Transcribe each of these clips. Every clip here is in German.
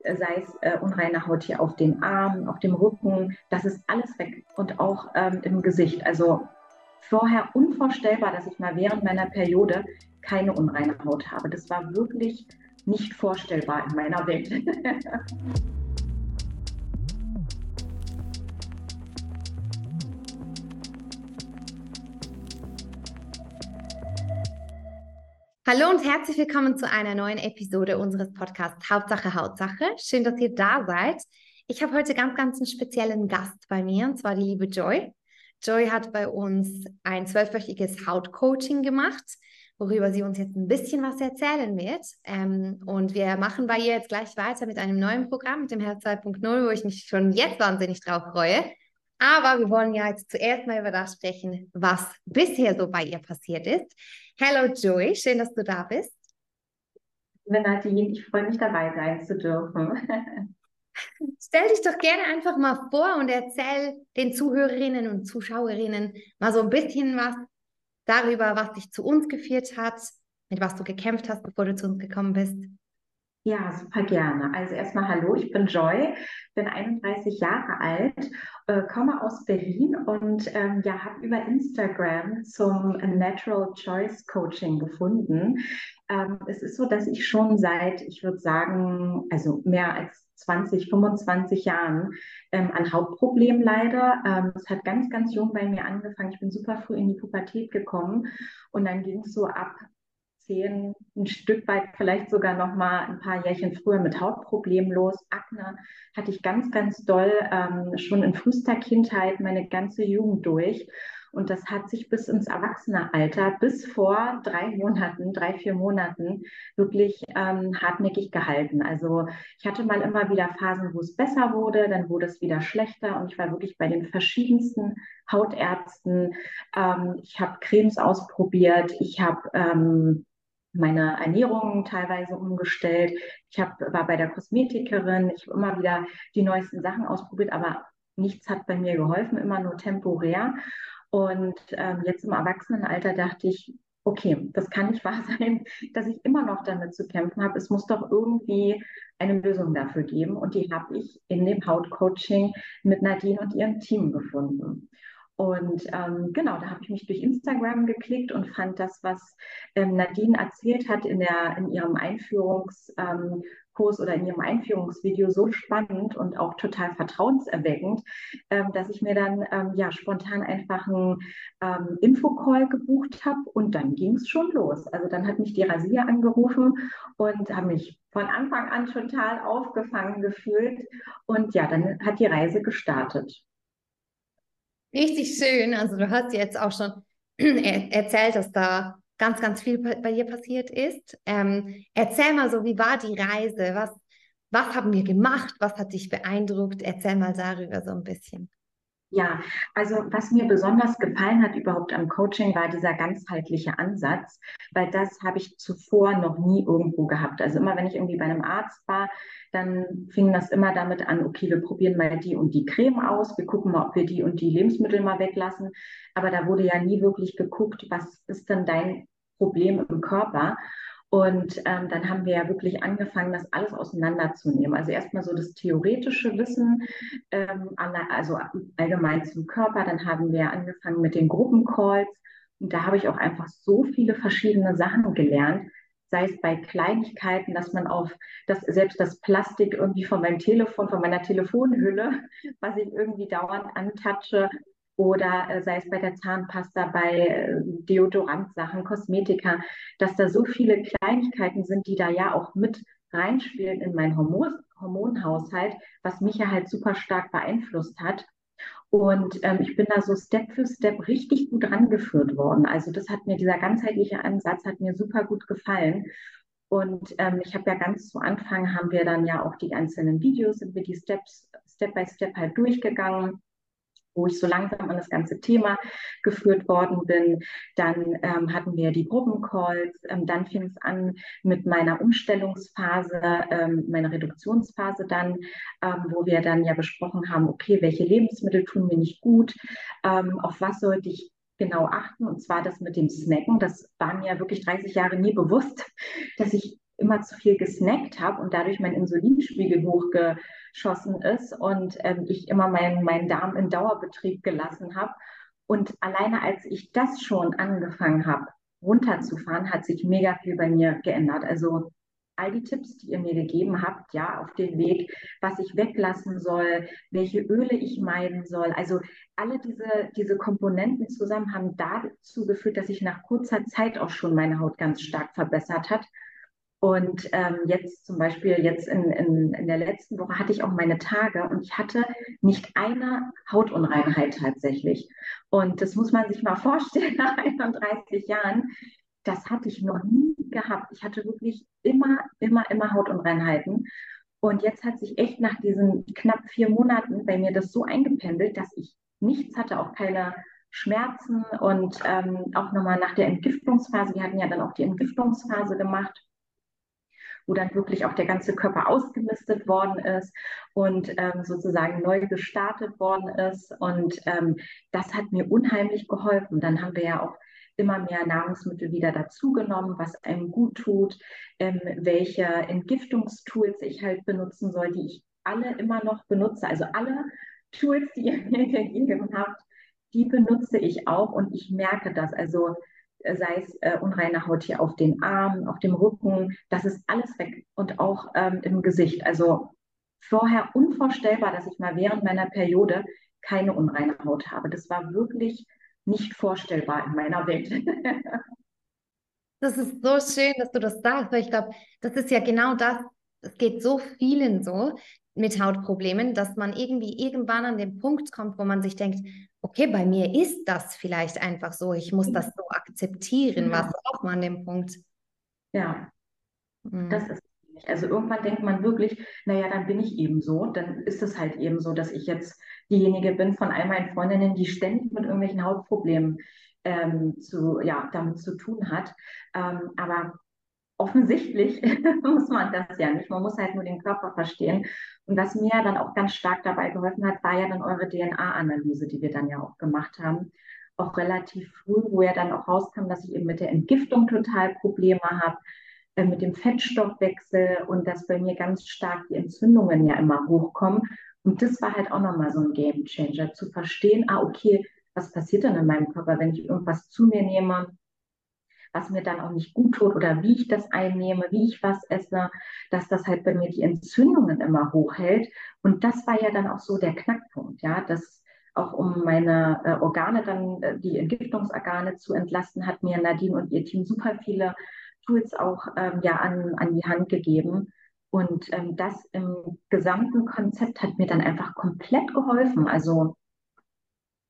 äh, sei es äh, unreine Haut hier auf den Armen, auf dem Rücken, das ist alles weg und auch ähm, im Gesicht. Also vorher unvorstellbar, dass ich mal während meiner Periode keine unreine Haut habe. Das war wirklich nicht vorstellbar in meiner Welt. Hallo und herzlich willkommen zu einer neuen Episode unseres Podcasts Hauptsache Hautsache. Schön, dass ihr da seid. Ich habe heute ganz, ganz einen speziellen Gast bei mir, und zwar die liebe Joy. Joy hat bei uns ein zwölfwöchiges Hautcoaching gemacht, worüber sie uns jetzt ein bisschen was erzählen wird. Ähm, und wir machen bei ihr jetzt gleich weiter mit einem neuen Programm, mit dem Herz 2.0, wo ich mich schon jetzt wahnsinnig drauf freue. Aber wir wollen ja jetzt zuerst mal über das sprechen, was bisher so bei ihr passiert ist. Hello Joy, schön, dass du da bist. Nadine, ich freue mich dabei sein zu dürfen. Stell dich doch gerne einfach mal vor und erzähl den Zuhörerinnen und Zuschauerinnen mal so ein bisschen was darüber, was dich zu uns geführt hat, mit was du gekämpft hast, bevor du zu uns gekommen bist. Ja, super gerne. Also erstmal hallo, ich bin Joy, bin 31 Jahre alt, äh, komme aus Berlin und ähm, ja, habe über Instagram zum Natural Choice Coaching gefunden. Ähm, es ist so, dass ich schon seit, ich würde sagen, also mehr als 20, 25 Jahren ähm, an Hautproblemen leide. Ähm, es hat ganz, ganz jung bei mir angefangen. Ich bin super früh in die Pubertät gekommen und dann ging es so ab zehn, ein Stück weit vielleicht sogar noch mal ein paar Jährchen früher mit Hautproblemen los. Akne hatte ich ganz, ganz doll ähm, schon in frühester Kindheit meine ganze Jugend durch. Und das hat sich bis ins Erwachsenealter, bis vor drei Monaten, drei, vier Monaten, wirklich ähm, hartnäckig gehalten. Also ich hatte mal immer wieder Phasen, wo es besser wurde, dann wurde es wieder schlechter und ich war wirklich bei den verschiedensten Hautärzten. Ähm, ich habe Cremes ausprobiert, ich habe ähm, meine Ernährung teilweise umgestellt. Ich hab, war bei der Kosmetikerin, ich habe immer wieder die neuesten Sachen ausprobiert, aber nichts hat bei mir geholfen, immer nur temporär. Und ähm, jetzt im Erwachsenenalter dachte ich, okay, das kann nicht wahr sein, dass ich immer noch damit zu kämpfen habe. Es muss doch irgendwie eine Lösung dafür geben. Und die habe ich in dem Hautcoaching mit Nadine und ihrem Team gefunden. Und ähm, genau, da habe ich mich durch Instagram geklickt und fand das, was ähm, Nadine erzählt hat in, der, in ihrem Einführungskurs ähm, oder in ihrem Einführungsvideo so spannend und auch total vertrauenserweckend, ähm, dass ich mir dann ähm, ja spontan einfach einen ähm, Infocall gebucht habe und dann ging es schon los. Also dann hat mich die Rasia angerufen und habe mich von Anfang an total aufgefangen gefühlt und ja, dann hat die Reise gestartet. Richtig schön. Also du hast jetzt auch schon erzählt, dass da ganz, ganz viel bei dir passiert ist. Ähm, erzähl mal so, wie war die Reise? Was, was haben wir gemacht? Was hat dich beeindruckt? Erzähl mal darüber so ein bisschen. Ja, also was mir besonders gefallen hat überhaupt am Coaching war dieser ganzheitliche Ansatz, weil das habe ich zuvor noch nie irgendwo gehabt. Also immer wenn ich irgendwie bei einem Arzt war, dann fing das immer damit an, okay, wir probieren mal die und die Creme aus, wir gucken mal, ob wir die und die Lebensmittel mal weglassen. Aber da wurde ja nie wirklich geguckt, was ist denn dein Problem im Körper? Und ähm, dann haben wir ja wirklich angefangen, das alles auseinanderzunehmen. Also erstmal so das theoretische Wissen, ähm, also allgemein zum Körper. Dann haben wir angefangen mit den Gruppencalls. Und da habe ich auch einfach so viele verschiedene Sachen gelernt. Sei es bei Kleinigkeiten, dass man auf das, selbst das Plastik irgendwie von meinem Telefon, von meiner Telefonhülle, was ich irgendwie dauernd antatsche, oder äh, sei es bei der Zahnpasta, bei äh, Deodorantsachen, Kosmetika, dass da so viele Kleinigkeiten sind, die da ja auch mit reinspielen in meinen Hormon Hormonhaushalt, was mich ja halt super stark beeinflusst hat. Und ähm, ich bin da so Step für Step richtig gut rangeführt worden. Also das hat mir, dieser ganzheitliche Ansatz hat mir super gut gefallen. Und ähm, ich habe ja ganz zu Anfang haben wir dann ja auch die einzelnen Videos, sind wir die Steps, Step by Step halt durchgegangen wo ich so langsam an das ganze Thema geführt worden bin. Dann ähm, hatten wir die Gruppencalls. Ähm, dann fing es an mit meiner Umstellungsphase, ähm, meiner Reduktionsphase dann, ähm, wo wir dann ja besprochen haben, okay, welche Lebensmittel tun mir nicht gut, ähm, auf was sollte ich genau achten. Und zwar das mit dem Snacken. Das war mir wirklich 30 Jahre nie bewusst, dass ich immer zu viel gesnackt habe und dadurch mein Insulinspiegel hochgeschossen ist und ähm, ich immer meinen mein Darm in Dauerbetrieb gelassen habe. Und alleine als ich das schon angefangen habe, runterzufahren, hat sich mega viel bei mir geändert. Also all die Tipps, die ihr mir gegeben habt, ja, auf den Weg, was ich weglassen soll, welche Öle ich meiden soll. Also alle diese, diese Komponenten zusammen haben dazu geführt, dass sich nach kurzer Zeit auch schon meine Haut ganz stark verbessert hat. Und ähm, jetzt zum Beispiel, jetzt in, in, in der letzten Woche hatte ich auch meine Tage und ich hatte nicht eine Hautunreinheit tatsächlich. Und das muss man sich mal vorstellen nach 31 Jahren, das hatte ich noch nie gehabt. Ich hatte wirklich immer, immer, immer Hautunreinheiten. Und jetzt hat sich echt nach diesen knapp vier Monaten bei mir das so eingependelt, dass ich nichts hatte, auch keine Schmerzen und ähm, auch nochmal nach der Entgiftungsphase. Wir hatten ja dann auch die Entgiftungsphase gemacht, wo dann wirklich auch der ganze Körper ausgemistet worden ist und ähm, sozusagen neu gestartet worden ist. Und ähm, das hat mir unheimlich geholfen. Dann haben wir ja auch immer mehr Nahrungsmittel wieder dazugenommen, was einem gut tut, ähm, welche Entgiftungstools ich halt benutzen soll, die ich alle immer noch benutze. Also alle Tools, die ihr mir gegeben habt, die benutze ich auch und ich merke das. Also sei es äh, unreine Haut hier auf den Armen, auf dem Rücken, das ist alles weg und auch ähm, im Gesicht. Also vorher unvorstellbar, dass ich mal während meiner Periode keine unreine Haut habe. Das war wirklich nicht vorstellbar in meiner Welt. das ist so schön, dass du das sagst, weil ich glaube, das ist ja genau das. Es geht so vielen so mit Hautproblemen, dass man irgendwie irgendwann an den Punkt kommt, wo man sich denkt, okay, bei mir ist das vielleicht einfach so, ich muss das so akzeptieren. Ja. Was auch mal an dem Punkt? Ja, mhm. das ist also irgendwann denkt man wirklich, naja, dann bin ich eben so, dann ist es halt eben so, dass ich jetzt diejenige bin von all meinen Freundinnen, die ständig mit irgendwelchen Hautproblemen ähm, zu, ja, damit zu tun hat. Ähm, aber offensichtlich muss man das ja nicht. Man muss halt nur den Körper verstehen. Und was mir dann auch ganz stark dabei geholfen hat, war ja dann eure DNA-Analyse, die wir dann ja auch gemacht haben. Auch relativ früh, wo ja dann auch rauskam, dass ich eben mit der Entgiftung total Probleme habe äh, mit dem Fettstoffwechsel und dass bei mir ganz stark die Entzündungen ja immer hochkommen. Und das war halt auch nochmal so ein Game Changer, zu verstehen, ah, okay, was passiert denn in meinem Körper, wenn ich irgendwas zu mir nehme, was mir dann auch nicht gut tut oder wie ich das einnehme, wie ich was esse, dass das halt bei mir die Entzündungen immer hochhält. Und das war ja dann auch so der Knackpunkt, ja, dass auch um meine äh, Organe dann, äh, die Entgiftungsorgane zu entlasten, hat mir Nadine und ihr Team super viele Tools auch ähm, ja an, an die Hand gegeben. Und ähm, das im gesamten Konzept hat mir dann einfach komplett geholfen. Also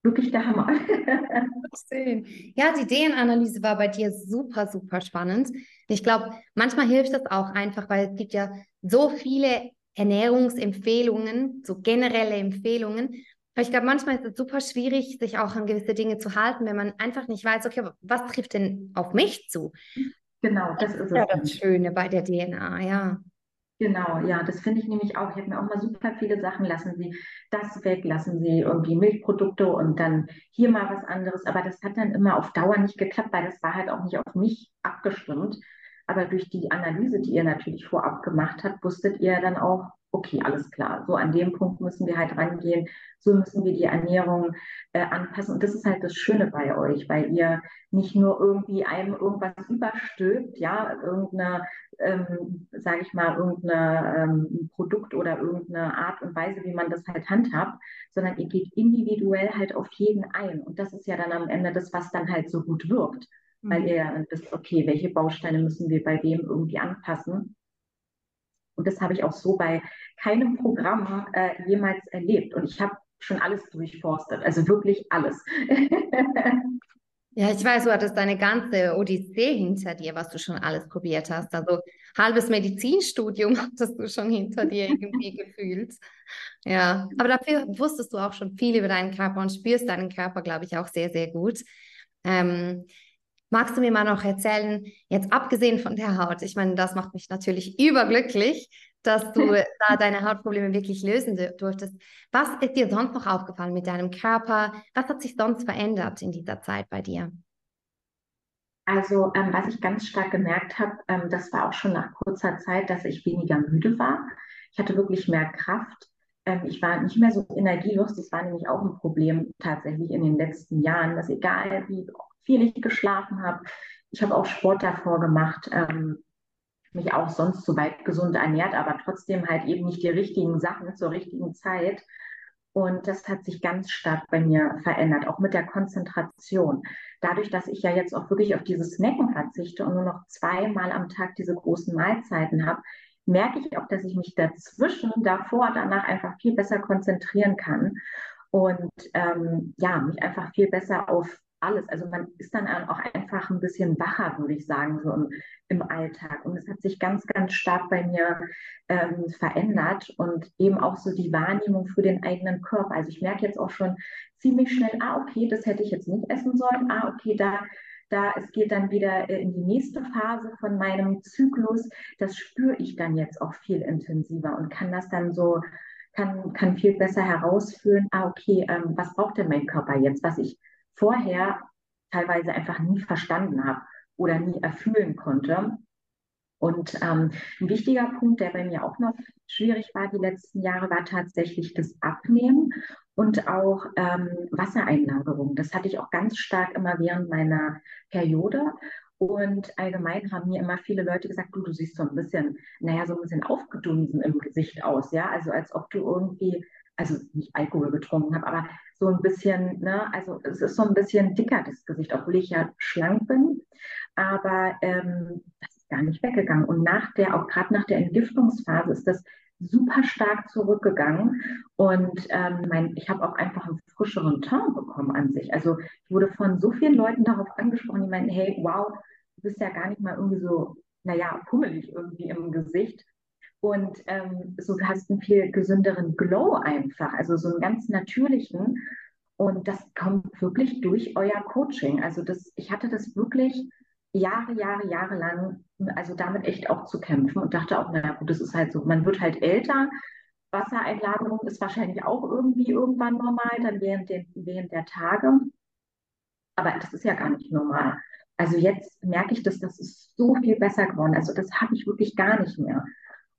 wirklich der Hammer. ja, die DNA-Analyse war bei dir super, super spannend. Ich glaube, manchmal hilft das auch einfach, weil es gibt ja so viele Ernährungsempfehlungen, so generelle Empfehlungen. Aber ich glaube, manchmal ist es super schwierig, sich auch an gewisse Dinge zu halten, wenn man einfach nicht weiß, okay, was trifft denn auf mich zu? Genau, das ist. Ja, das Schöne bei der DNA, ja. Genau, ja, das finde ich nämlich auch. Ich habe mir auch mal super viele Sachen, lassen Sie das weg, lassen Sie irgendwie Milchprodukte und dann hier mal was anderes. Aber das hat dann immer auf Dauer nicht geklappt, weil das war halt auch nicht auf mich abgestimmt. Aber durch die Analyse, die ihr natürlich vorab gemacht habt, wusstet ihr dann auch, okay, alles klar, so an dem Punkt müssen wir halt rangehen, so müssen wir die Ernährung äh, anpassen. Und das ist halt das Schöne bei euch, weil ihr nicht nur irgendwie einem irgendwas überstülpt, ja, irgendeine, ähm, sage ich mal, irgendeine ähm, Produkt oder irgendeine Art und Weise, wie man das halt handhabt, sondern ihr geht individuell halt auf jeden ein. Und das ist ja dann am Ende das, was dann halt so gut wirkt. Mhm. Weil ihr ja wisst, okay, welche Bausteine müssen wir bei wem irgendwie anpassen. Und das habe ich auch so bei keinem Programm äh, jemals erlebt. Und ich habe schon alles durchforstet, also wirklich alles. ja, ich weiß, du hattest deine ganze Odyssee hinter dir, was du schon alles probiert hast. Also halbes Medizinstudium hattest du schon hinter dir irgendwie gefühlt. Ja, aber dafür wusstest du auch schon viel über deinen Körper und spürst deinen Körper, glaube ich, auch sehr, sehr gut. Ähm, magst du mir mal noch erzählen, jetzt abgesehen von der Haut, ich meine, das macht mich natürlich überglücklich, dass du da deine Hautprobleme wirklich lösen durftest. Was ist dir sonst noch aufgefallen mit deinem Körper? Was hat sich sonst verändert in dieser Zeit bei dir? Also, ähm, was ich ganz stark gemerkt habe, ähm, das war auch schon nach kurzer Zeit, dass ich weniger müde war. Ich hatte wirklich mehr Kraft. Ähm, ich war nicht mehr so energielos. Das war nämlich auch ein Problem tatsächlich in den letzten Jahren, dass egal wie viel ich geschlafen habe, ich habe auch Sport davor gemacht, ähm, mich auch sonst so weit gesund ernährt, aber trotzdem halt eben nicht die richtigen Sachen zur richtigen Zeit. Und das hat sich ganz stark bei mir verändert, auch mit der Konzentration. Dadurch, dass ich ja jetzt auch wirklich auf dieses Snacken verzichte und nur noch zweimal am Tag diese großen Mahlzeiten habe, merke ich auch, dass ich mich dazwischen, davor, danach einfach viel besser konzentrieren kann und ähm, ja, mich einfach viel besser auf alles. Also man ist dann auch einfach ein bisschen wacher, würde ich sagen, so im, im Alltag. Und es hat sich ganz, ganz stark bei mir ähm, verändert und eben auch so die Wahrnehmung für den eigenen Körper. Also ich merke jetzt auch schon ziemlich schnell, ah, okay, das hätte ich jetzt nicht essen sollen. Ah, okay, da da es geht dann wieder in die nächste Phase von meinem Zyklus. Das spüre ich dann jetzt auch viel intensiver und kann das dann so, kann, kann viel besser herausführen, ah, okay, ähm, was braucht denn mein Körper jetzt, was ich vorher teilweise einfach nie verstanden habe oder nie erfüllen konnte. Und ähm, ein wichtiger Punkt, der bei mir auch noch schwierig war die letzten Jahre, war tatsächlich das Abnehmen und auch ähm, Wassereinlagerung. Das hatte ich auch ganz stark immer während meiner Periode. Und allgemein haben mir immer viele Leute gesagt, du, du siehst so ein bisschen, naja, so ein bisschen aufgedunsen im Gesicht aus, ja, also als ob du irgendwie also nicht Alkohol getrunken habe, aber so ein bisschen, ne, also es ist so ein bisschen dicker, das Gesicht, obwohl ich ja schlank bin. Aber ähm, das ist gar nicht weggegangen. Und nach der, auch gerade nach der Entgiftungsphase ist das super stark zurückgegangen. Und ähm, mein, ich habe auch einfach einen frischeren Ton bekommen an sich. Also ich wurde von so vielen Leuten darauf angesprochen, die meinten, hey, wow, du bist ja gar nicht mal irgendwie so, naja, pummelig irgendwie im Gesicht und ähm, so hast einen viel gesünderen Glow einfach, also so einen ganz natürlichen. Und das kommt wirklich durch euer Coaching. Also das, ich hatte das wirklich Jahre, Jahre, Jahre lang, also damit echt auch zu kämpfen und dachte auch, naja gut, das ist halt so, man wird halt älter. Wassereinlagerung ist wahrscheinlich auch irgendwie irgendwann normal, dann während, den, während der Tage. Aber das ist ja gar nicht normal. Also jetzt merke ich, dass das ist so viel besser geworden. Also das habe ich wirklich gar nicht mehr.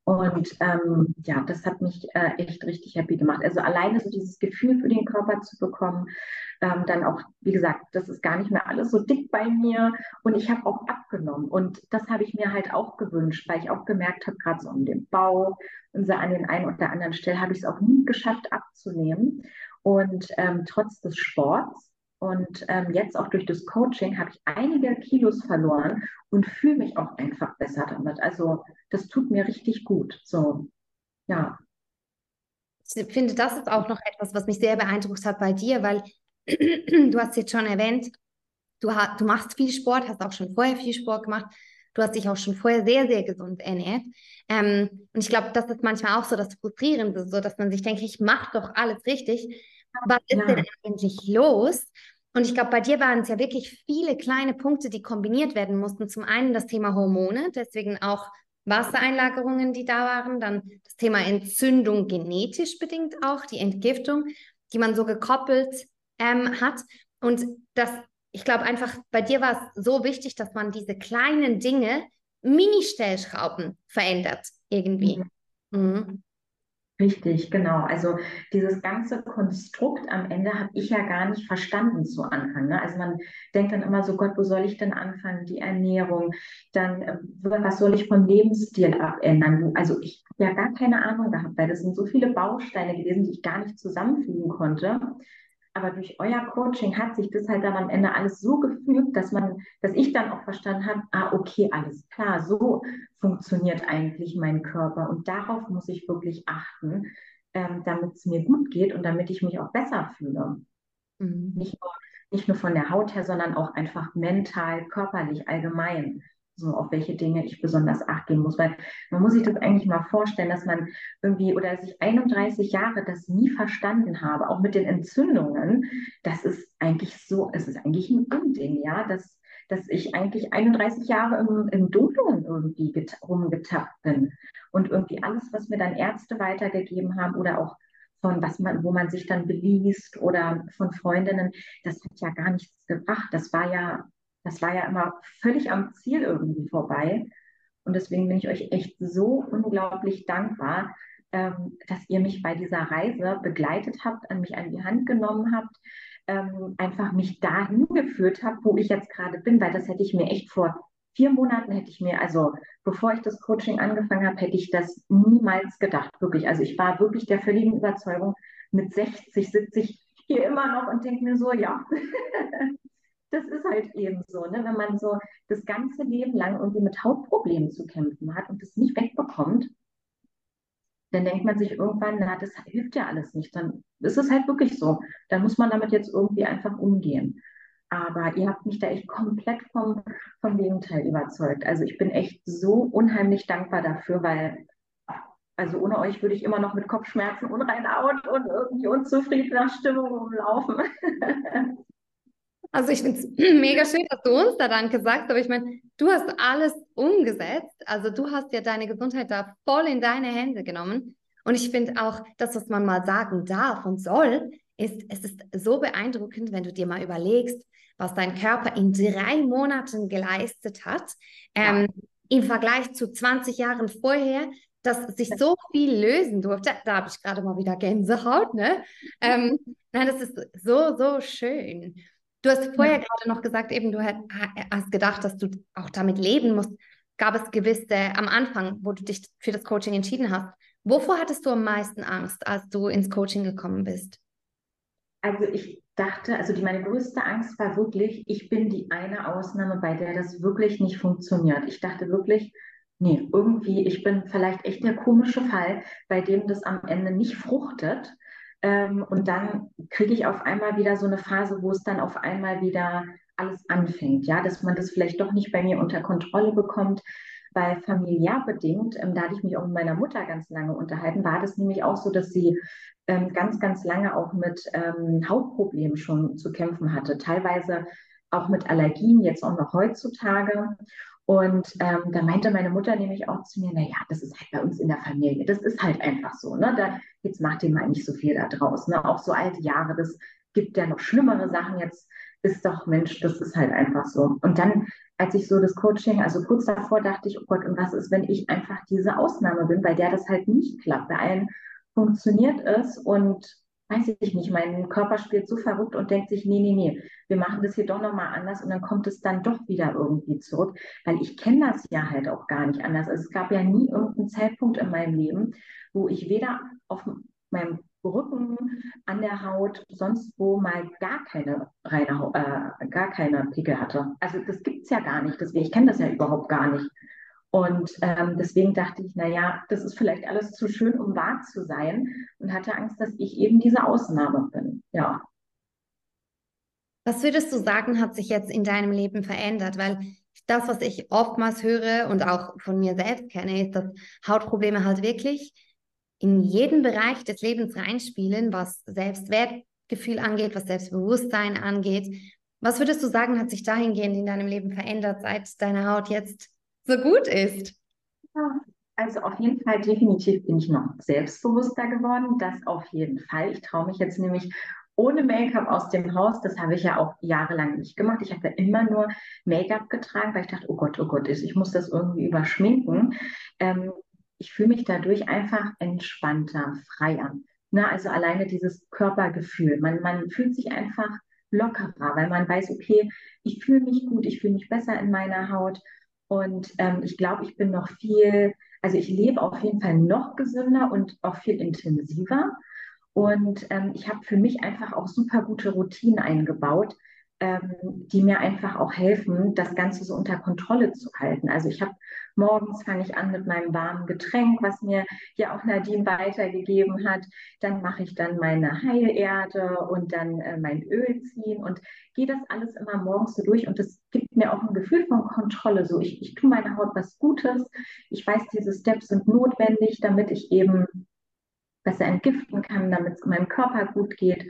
Und ähm, ja, das hat mich äh, echt richtig happy gemacht. Also alleine so dieses Gefühl für den Körper zu bekommen, ähm, dann auch, wie gesagt, das ist gar nicht mehr alles so dick bei mir und ich habe auch abgenommen. Und das habe ich mir halt auch gewünscht, weil ich auch gemerkt habe, gerade so um den Bauch und so an den einen oder anderen Stellen habe ich es auch nie geschafft abzunehmen. Und ähm, trotz des Sports und ähm, jetzt auch durch das Coaching habe ich einige Kilos verloren und fühle mich auch einfach besser damit. Also das tut mir richtig gut. So, ja. Ich finde, das ist auch noch etwas, was mich sehr beeindruckt hat bei dir, weil du hast jetzt schon erwähnt, du, hast, du machst viel Sport, hast auch schon vorher viel Sport gemacht. Du hast dich auch schon vorher sehr, sehr gesund ernährt. Ähm, und ich glaube, das ist manchmal auch so das Frustrierende, so dass man sich denkt, ich mache doch alles richtig was ist ja. denn eigentlich los? Und ich glaube, bei dir waren es ja wirklich viele kleine Punkte, die kombiniert werden mussten. Zum einen das Thema Hormone, deswegen auch Wassereinlagerungen, die da waren, dann das Thema Entzündung genetisch bedingt auch, die Entgiftung, die man so gekoppelt ähm, hat. Und das, ich glaube einfach, bei dir war es so wichtig, dass man diese kleinen Dinge, Mini-Stellschrauben verändert irgendwie. Mhm. Mhm. Richtig, genau. Also dieses ganze Konstrukt am Ende habe ich ja gar nicht verstanden zu Anfang. Ne? Also man denkt dann immer so, Gott, wo soll ich denn anfangen? Die Ernährung, dann äh, was soll ich vom Lebensstil abändern? Also ich habe ja gar keine Ahnung gehabt, weil das sind so viele Bausteine gewesen, die ich gar nicht zusammenfügen konnte. Aber durch euer Coaching hat sich das halt dann am Ende alles so gefügt, dass man, dass ich dann auch verstanden habe, ah, okay, alles klar, so funktioniert eigentlich mein Körper. Und darauf muss ich wirklich achten, ähm, damit es mir gut geht und damit ich mich auch besser fühle. Mhm. Nicht, nur, nicht nur von der Haut her, sondern auch einfach mental, körperlich, allgemein so auf welche Dinge ich besonders achten muss. Weil man muss sich das eigentlich mal vorstellen, dass man irgendwie oder dass ich 31 Jahre das nie verstanden habe, auch mit den Entzündungen. Das ist eigentlich so, es ist eigentlich ein Unding, ja, dass, dass ich eigentlich 31 Jahre im, im Dunkeln irgendwie rumgetappt bin. Und irgendwie alles, was mir dann Ärzte weitergegeben haben oder auch von was man, wo man sich dann beliest oder von Freundinnen, das hat ja gar nichts gebracht. Das war ja das war ja immer völlig am Ziel irgendwie vorbei. Und deswegen bin ich euch echt so unglaublich dankbar, ähm, dass ihr mich bei dieser Reise begleitet habt, an mich an die Hand genommen habt, ähm, einfach mich dahin geführt habt, wo ich jetzt gerade bin, weil das hätte ich mir echt vor vier Monaten hätte ich mir, also bevor ich das Coaching angefangen habe, hätte ich das niemals gedacht, wirklich. Also ich war wirklich der völligen Überzeugung mit 60, 70 hier immer noch und denke mir so, ja, das ist halt eben so, ne? wenn man so das ganze Leben lang irgendwie mit Hautproblemen zu kämpfen hat und das nicht wegbekommt, dann denkt man sich irgendwann, na, das hilft ja alles nicht. Dann ist es halt wirklich so. Dann muss man damit jetzt irgendwie einfach umgehen. Aber ihr habt mich da echt komplett vom, vom Gegenteil überzeugt. Also ich bin echt so unheimlich dankbar dafür, weil also ohne euch würde ich immer noch mit Kopfschmerzen, unreiner Haut und irgendwie unzufriedener Stimmung rumlaufen. Also ich finde es mega schön, dass du uns da Danke sagst, aber ich meine, du hast alles umgesetzt. Also du hast ja deine Gesundheit da voll in deine Hände genommen. Und ich finde auch, das, was man mal sagen darf und soll, ist, es ist so beeindruckend, wenn du dir mal überlegst, was dein Körper in drei Monaten geleistet hat, ähm, im Vergleich zu 20 Jahren vorher, dass sich so viel lösen durfte. Da habe ich gerade mal wieder Gänsehaut, ne? Ähm, nein, das ist so, so schön. Du hast vorher ja. gerade noch gesagt, eben du hast gedacht, dass du auch damit leben musst. Gab es gewisse am Anfang, wo du dich für das Coaching entschieden hast? Wovor hattest du am meisten Angst, als du ins Coaching gekommen bist? Also ich dachte, also die, meine größte Angst war wirklich, ich bin die eine Ausnahme, bei der das wirklich nicht funktioniert. Ich dachte wirklich, nee, irgendwie, ich bin vielleicht echt der komische Fall, bei dem das am Ende nicht fruchtet. Ähm, und dann kriege ich auf einmal wieder so eine Phase, wo es dann auf einmal wieder alles anfängt, ja, dass man das vielleicht doch nicht bei mir unter Kontrolle bekommt, weil familiär bedingt, ähm, da hatte ich mich auch mit meiner Mutter ganz lange unterhalten, war das nämlich auch so, dass sie ähm, ganz, ganz lange auch mit ähm, Hautproblemen schon zu kämpfen hatte, teilweise auch mit Allergien, jetzt auch noch heutzutage. Und ähm, da meinte meine Mutter nämlich auch zu mir, naja, das ist halt bei uns in der Familie, das ist halt einfach so, ne? Da, jetzt macht ihr mal nicht so viel da draus, ne? Auch so alte Jahre, das gibt ja noch schlimmere Sachen, jetzt ist doch, Mensch, das ist halt einfach so. Und dann, als ich so das Coaching, also kurz davor dachte ich, oh Gott, und was ist, wenn ich einfach diese Ausnahme bin, bei der das halt nicht klappt, bei allen funktioniert es und weiß ich nicht, mein Körper spielt so verrückt und denkt sich, nee, nee, nee, wir machen das hier doch nochmal anders und dann kommt es dann doch wieder irgendwie zurück, weil ich kenne das ja halt auch gar nicht anders. Also es gab ja nie irgendeinen Zeitpunkt in meinem Leben, wo ich weder auf meinem Rücken, an der Haut, sonst wo mal gar keine reine, äh, gar keine Pickel hatte. Also das gibt es ja gar nicht, deswegen, ich kenne das ja überhaupt gar nicht. Und ähm, deswegen dachte ich, naja, das ist vielleicht alles zu schön, um wahr zu sein und hatte Angst, dass ich eben diese Ausnahme bin. Ja. Was würdest du sagen, hat sich jetzt in deinem Leben verändert? Weil das, was ich oftmals höre und auch von mir selbst kenne, ist, dass Hautprobleme halt wirklich in jeden Bereich des Lebens reinspielen, was Selbstwertgefühl angeht, was Selbstbewusstsein angeht. Was würdest du sagen, hat sich dahingehend in deinem Leben verändert, seit deine Haut jetzt so gut ist. also auf jeden Fall, definitiv bin ich noch selbstbewusster geworden. Das auf jeden Fall. Ich traue mich jetzt nämlich ohne Make-up aus dem Haus. Das habe ich ja auch jahrelang nicht gemacht. Ich habe ja immer nur Make-up getragen, weil ich dachte, oh Gott, oh Gott, ich muss das irgendwie überschminken. Ähm, ich fühle mich dadurch einfach entspannter, freier. Na, also alleine dieses Körpergefühl. Man, man fühlt sich einfach lockerer, weil man weiß, okay, ich fühle mich gut, ich fühle mich besser in meiner Haut und ähm, ich glaube, ich bin noch viel, also ich lebe auf jeden Fall noch gesünder und auch viel intensiver. Und ähm, ich habe für mich einfach auch super gute Routinen eingebaut, die mir einfach auch helfen, das Ganze so unter Kontrolle zu halten. Also ich habe morgens fange ich an mit meinem warmen Getränk, was mir ja auch Nadine weitergegeben hat. Dann mache ich dann meine Heilerde und dann äh, mein Öl ziehen und gehe das alles immer morgens so durch und das gibt mir auch ein Gefühl von Kontrolle. So, ich, ich tue meiner Haut was Gutes. Ich weiß, diese Steps sind notwendig, damit ich eben besser entgiften kann, damit es meinem Körper gut geht.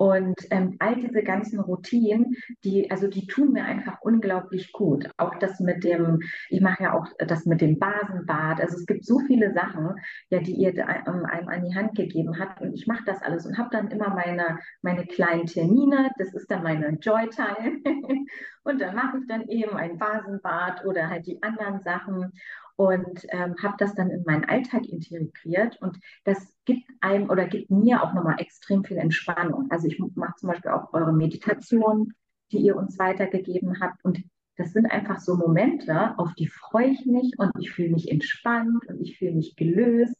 Und ähm, all diese ganzen Routinen, die, also die tun mir einfach unglaublich gut. Auch das mit dem, ich mache ja auch das mit dem Basenbad. Also es gibt so viele Sachen, ja, die ihr ähm, einem an die Hand gegeben habt. Und ich mache das alles und habe dann immer meine, meine kleinen Termine. Das ist dann meine Joy-Time. und dann mache ich dann eben ein Basenbad oder halt die anderen Sachen und ähm, habe das dann in meinen Alltag integriert und das gibt einem oder gibt mir auch nochmal extrem viel Entspannung. Also ich mache zum Beispiel auch eure Meditation, die ihr uns weitergegeben habt und das sind einfach so Momente, auf die freue ich mich und ich fühle mich entspannt und ich fühle mich gelöst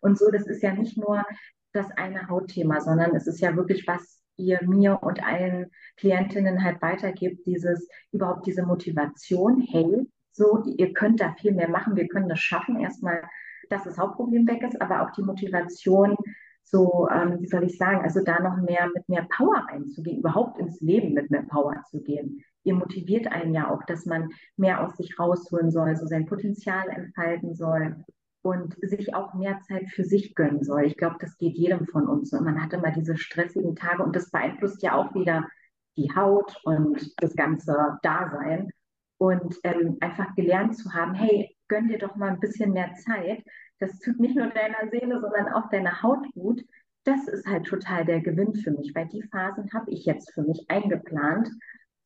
und so. Das ist ja nicht nur das eine Hautthema, sondern es ist ja wirklich was ihr mir und allen Klientinnen halt weitergibt, dieses überhaupt diese Motivation, hey, so, ihr könnt da viel mehr machen, wir können das schaffen. Erstmal, dass das Hauptproblem weg ist, aber auch die Motivation, so, ähm, wie soll ich sagen, also da noch mehr mit mehr Power einzugehen, überhaupt ins Leben mit mehr Power zu gehen. Ihr motiviert einen ja auch, dass man mehr aus sich rausholen soll, so sein Potenzial entfalten soll und sich auch mehr Zeit für sich gönnen soll. Ich glaube, das geht jedem von uns. Und man hat immer diese stressigen Tage und das beeinflusst ja auch wieder die Haut und das ganze Dasein und ähm, einfach gelernt zu haben, hey, gönn dir doch mal ein bisschen mehr Zeit. Das tut nicht nur deiner Seele, sondern auch deiner Haut gut. Das ist halt total der Gewinn für mich, weil die Phasen habe ich jetzt für mich eingeplant,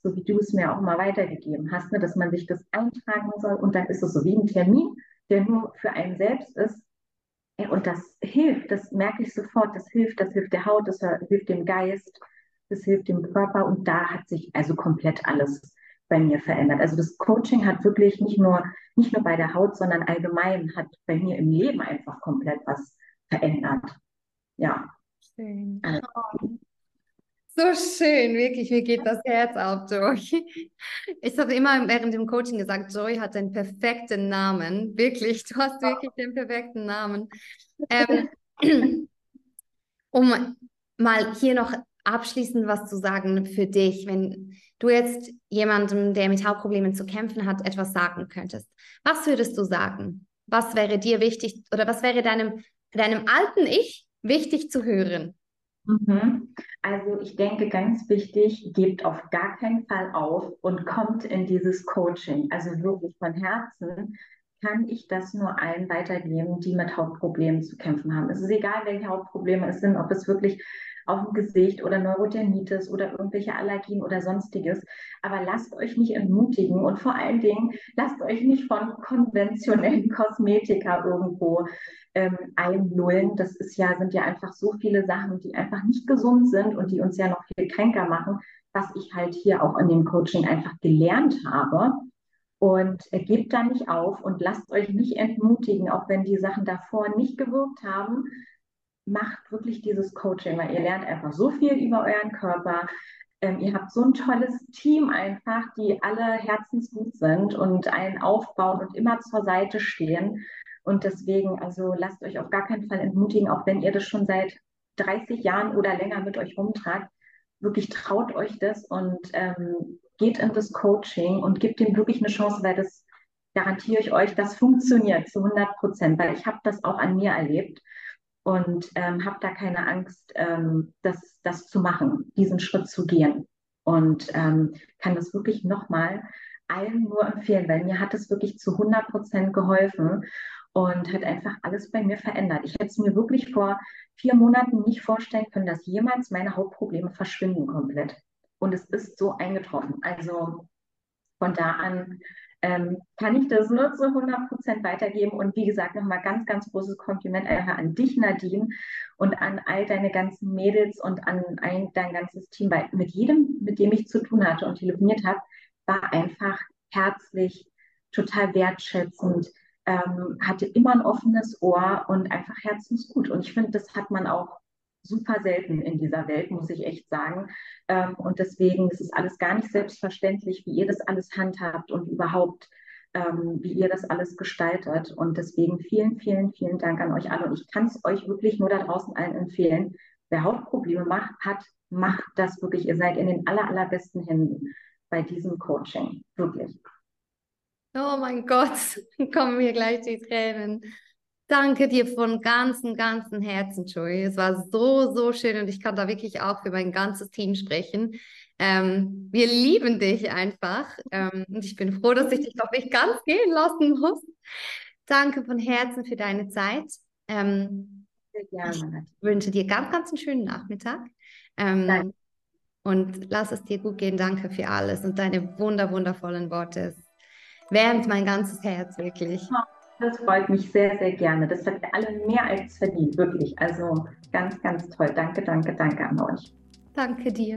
so wie du es mir auch mal weitergegeben hast, ne, dass man sich das eintragen soll und dann ist es so wie ein Termin, der nur für einen selbst ist. Und das hilft, das merke ich sofort, das hilft, das hilft der Haut, das hilft dem Geist, das hilft dem Körper und da hat sich also komplett alles bei mir verändert. Also das Coaching hat wirklich nicht nur, nicht nur bei der Haut, sondern allgemein hat bei mir im Leben einfach komplett was verändert. Ja. Schön. Also. So schön, wirklich, mir geht das Herz auf, Joy. Ich habe immer während dem Coaching gesagt, Joy hat den perfekten Namen. Wirklich, du hast wirklich den perfekten Namen. Ähm, um mal hier noch abschließend was zu sagen für dich, wenn du jetzt jemandem, der mit Hautproblemen zu kämpfen hat, etwas sagen könntest. Was würdest du sagen? Was wäre dir wichtig oder was wäre deinem, deinem alten Ich wichtig zu hören? Mhm. Also ich denke ganz wichtig, gebt auf gar keinen Fall auf und kommt in dieses Coaching. Also wirklich von Herzen kann ich das nur allen weitergeben, die mit Hautproblemen zu kämpfen haben. Es ist egal, welche Hautprobleme es sind, ob es wirklich auf dem Gesicht oder Neurodermitis oder irgendwelche Allergien oder sonstiges. Aber lasst euch nicht entmutigen und vor allen Dingen lasst euch nicht von konventionellen Kosmetika irgendwo ähm, einlullen. Das ist ja, sind ja einfach so viele Sachen, die einfach nicht gesund sind und die uns ja noch viel kränker machen, was ich halt hier auch in dem Coaching einfach gelernt habe. Und äh, gebt da nicht auf und lasst euch nicht entmutigen, auch wenn die Sachen davor nicht gewirkt haben, macht wirklich dieses Coaching, weil ihr lernt einfach so viel über euren Körper. Ähm, ihr habt so ein tolles Team einfach, die alle herzensgut sind und einen aufbauen und immer zur Seite stehen. Und deswegen, also lasst euch auf gar keinen Fall entmutigen, auch wenn ihr das schon seit 30 Jahren oder länger mit euch rumtragt. Wirklich traut euch das und ähm, geht in das Coaching und gebt dem wirklich eine Chance, weil das garantiere ich euch, das funktioniert zu 100 Prozent, weil ich habe das auch an mir erlebt und ähm, habe da keine Angst, ähm, das, das zu machen, diesen Schritt zu gehen. Und ähm, kann das wirklich nochmal allen nur empfehlen, weil mir hat es wirklich zu 100 Prozent geholfen und hat einfach alles bei mir verändert. Ich hätte es mir wirklich vor vier Monaten nicht vorstellen können, dass jemals meine Hauptprobleme verschwinden komplett. Und es ist so eingetroffen. Also von da an ähm, kann ich das nur zu 100 Prozent weitergeben. Und wie gesagt, nochmal ganz, ganz großes Kompliment einfach an dich, Nadine, und an all deine ganzen Mädels und an ein, dein ganzes Team, weil mit jedem, mit dem ich zu tun hatte und telefoniert habe, war einfach herzlich, total wertschätzend, ähm, hatte immer ein offenes Ohr und einfach herzensgut. Und ich finde, das hat man auch super selten in dieser Welt, muss ich echt sagen. Ähm, und deswegen ist es alles gar nicht selbstverständlich, wie ihr das alles handhabt und überhaupt, ähm, wie ihr das alles gestaltet. Und deswegen vielen, vielen, vielen Dank an euch alle. Und ich kann es euch wirklich nur da draußen allen empfehlen. Wer Hautprobleme macht, hat, macht das wirklich. Ihr seid in den aller, allerbesten Händen bei diesem Coaching. Wirklich. Oh mein Gott, kommen mir gleich die Tränen. Danke dir von ganzem, ganzem Herzen, Joy. Es war so, so schön und ich kann da wirklich auch für mein ganzes Team sprechen. Ähm, wir lieben dich einfach ähm, und ich bin froh, dass ich dich doch nicht ganz gehen lassen muss. Danke von Herzen für deine Zeit. Ähm. Ich wünsche dir ganz, ganz einen schönen Nachmittag. Ähm. Und lass es dir gut gehen. Danke für alles und deine wunder, wundervollen Worte. Es wärmt mein ganzes Herz wirklich. Das freut mich sehr, sehr gerne. Das hat ihr alle mehr als verdient, wirklich. Also ganz, ganz toll. Danke, danke, danke an euch. Danke dir.